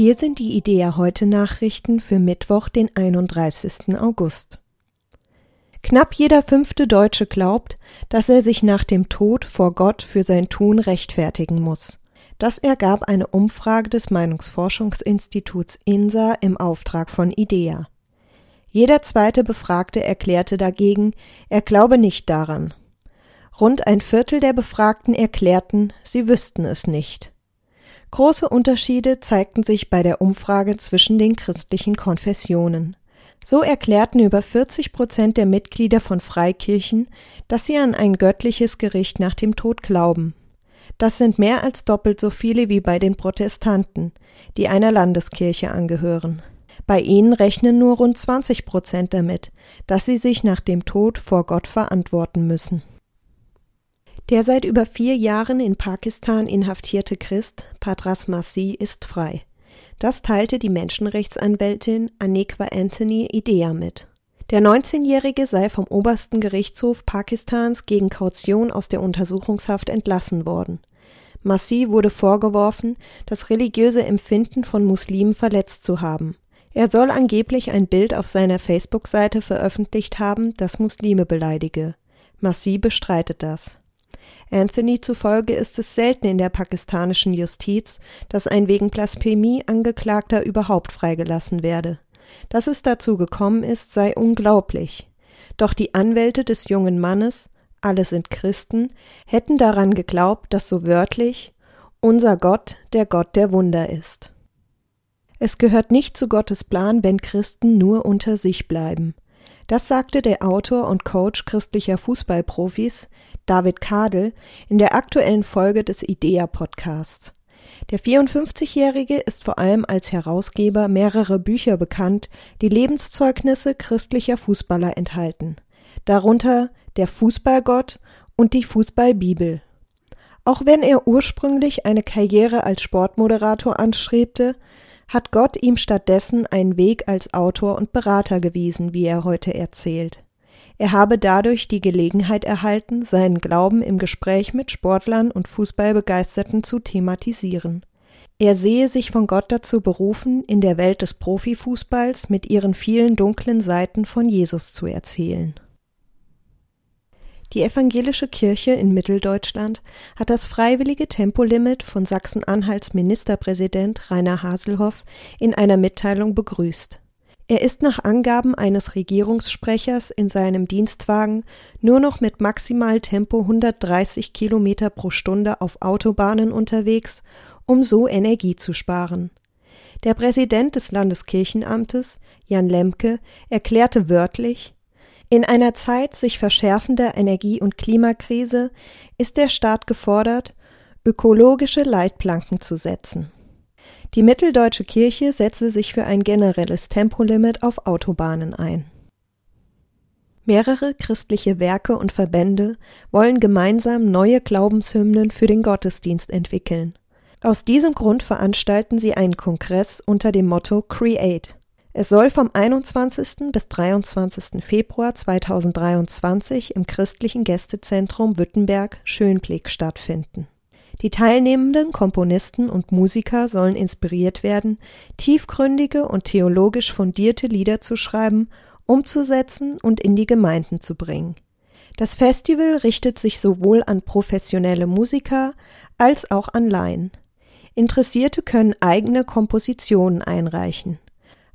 Hier sind die Idea heute Nachrichten für Mittwoch, den 31. August. Knapp jeder fünfte Deutsche glaubt, dass er sich nach dem Tod vor Gott für sein Tun rechtfertigen muss. Das ergab eine Umfrage des Meinungsforschungsinstituts INSA im Auftrag von IDEA. Jeder zweite Befragte erklärte dagegen, er glaube nicht daran. Rund ein Viertel der Befragten erklärten, sie wüssten es nicht. Große Unterschiede zeigten sich bei der Umfrage zwischen den christlichen Konfessionen. So erklärten über 40 Prozent der Mitglieder von Freikirchen, dass sie an ein göttliches Gericht nach dem Tod glauben. Das sind mehr als doppelt so viele wie bei den Protestanten, die einer Landeskirche angehören. Bei ihnen rechnen nur rund 20 Prozent damit, dass sie sich nach dem Tod vor Gott verantworten müssen. Der seit über vier Jahren in Pakistan inhaftierte Christ Patras Masih ist frei. Das teilte die Menschenrechtsanwältin Anequa Anthony Idea mit. Der 19-Jährige sei vom obersten Gerichtshof Pakistans gegen Kaution aus der Untersuchungshaft entlassen worden. Masih wurde vorgeworfen, das religiöse Empfinden von Muslimen verletzt zu haben. Er soll angeblich ein Bild auf seiner Facebook-Seite veröffentlicht haben, das Muslime beleidige. Masih bestreitet das. Anthony zufolge ist es selten in der pakistanischen Justiz, dass ein wegen Blasphemie Angeklagter überhaupt freigelassen werde. Dass es dazu gekommen ist, sei unglaublich. Doch die Anwälte des jungen Mannes, alle sind Christen, hätten daran geglaubt, dass so wörtlich unser Gott der Gott der Wunder ist. Es gehört nicht zu Gottes Plan, wenn Christen nur unter sich bleiben. Das sagte der Autor und Coach christlicher Fußballprofis David Kadel in der aktuellen Folge des IDEA Podcasts. Der 54-Jährige ist vor allem als Herausgeber mehrerer Bücher bekannt, die Lebenszeugnisse christlicher Fußballer enthalten, darunter Der Fußballgott und die Fußballbibel. Auch wenn er ursprünglich eine Karriere als Sportmoderator anstrebte, hat Gott ihm stattdessen einen Weg als Autor und Berater gewiesen, wie er heute erzählt. Er habe dadurch die Gelegenheit erhalten, seinen Glauben im Gespräch mit Sportlern und Fußballbegeisterten zu thematisieren. Er sehe sich von Gott dazu berufen, in der Welt des Profifußballs mit ihren vielen dunklen Seiten von Jesus zu erzählen. Die evangelische Kirche in Mitteldeutschland hat das freiwillige Tempolimit von Sachsen-Anhalts Ministerpräsident Rainer Haselhoff in einer Mitteilung begrüßt. Er ist nach Angaben eines Regierungssprechers in seinem Dienstwagen nur noch mit maximal Tempo 130 Kilometer pro Stunde auf Autobahnen unterwegs, um so Energie zu sparen. Der Präsident des Landeskirchenamtes, Jan Lemke, erklärte wörtlich, in einer Zeit sich verschärfender Energie- und Klimakrise ist der Staat gefordert, ökologische Leitplanken zu setzen. Die Mitteldeutsche Kirche setze sich für ein generelles Tempolimit auf Autobahnen ein. Mehrere christliche Werke und Verbände wollen gemeinsam neue Glaubenshymnen für den Gottesdienst entwickeln. Aus diesem Grund veranstalten sie einen Kongress unter dem Motto Create. Es soll vom 21. bis 23. Februar 2023 im christlichen Gästezentrum Württemberg Schönblick stattfinden. Die teilnehmenden Komponisten und Musiker sollen inspiriert werden, tiefgründige und theologisch fundierte Lieder zu schreiben, umzusetzen und in die Gemeinden zu bringen. Das Festival richtet sich sowohl an professionelle Musiker als auch an Laien. Interessierte können eigene Kompositionen einreichen.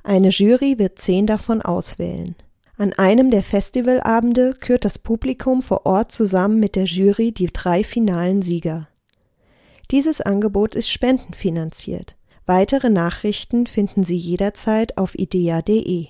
Eine Jury wird zehn davon auswählen. An einem der Festivalabende kürt das Publikum vor Ort zusammen mit der Jury die drei finalen Sieger. Dieses Angebot ist spendenfinanziert. Weitere Nachrichten finden Sie jederzeit auf idea.de.